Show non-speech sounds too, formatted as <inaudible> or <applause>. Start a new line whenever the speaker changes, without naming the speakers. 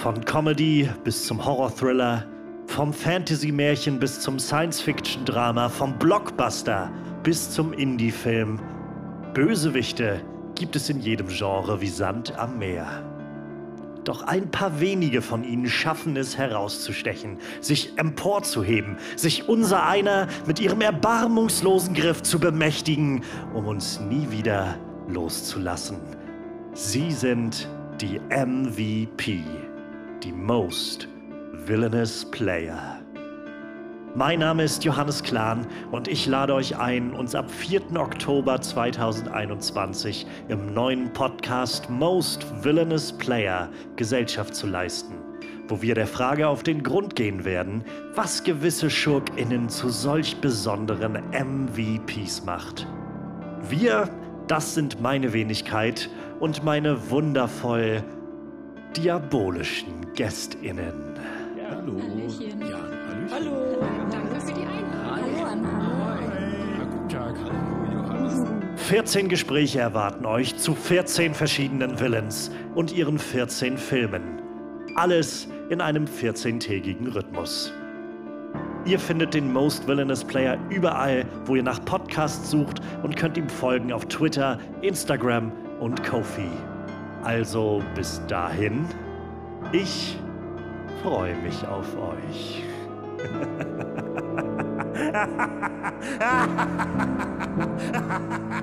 Von Comedy bis zum Horror-Thriller, vom Fantasy-Märchen bis zum Science-Fiction-Drama, vom Blockbuster bis zum Indie-Film. Bösewichte gibt es in jedem Genre wie Sand am Meer. Doch ein paar wenige von ihnen schaffen es herauszustechen, sich emporzuheben, sich unser einer mit ihrem erbarmungslosen Griff zu bemächtigen, um uns nie wieder loszulassen. Sie sind die MVP, die Most Villainous Player. Mein Name ist Johannes Klahn und ich lade euch ein, uns ab 4. Oktober 2021 im neuen Podcast Most Villainous Player Gesellschaft zu leisten, wo wir der Frage auf den Grund gehen werden, was gewisse SchurkInnen zu solch besonderen MVPs macht. Wir, das sind meine Wenigkeit und meine wundervoll diabolischen GästInnen.
Hallo.
Hallöchen.
Ja, Hallöchen.
Hallo. Danke für die Einladung.
Ja, guten Tag. Hallo, Johannes.
14 Gespräche erwarten euch zu 14 verschiedenen Villains und ihren 14 Filmen. Alles in einem 14-tägigen Rhythmus. Ihr findet den Most Villainous Player überall, wo ihr nach Podcasts sucht und könnt ihm folgen auf Twitter, Instagram und Kofi. Also bis dahin, ich freue mich auf euch. <laughs>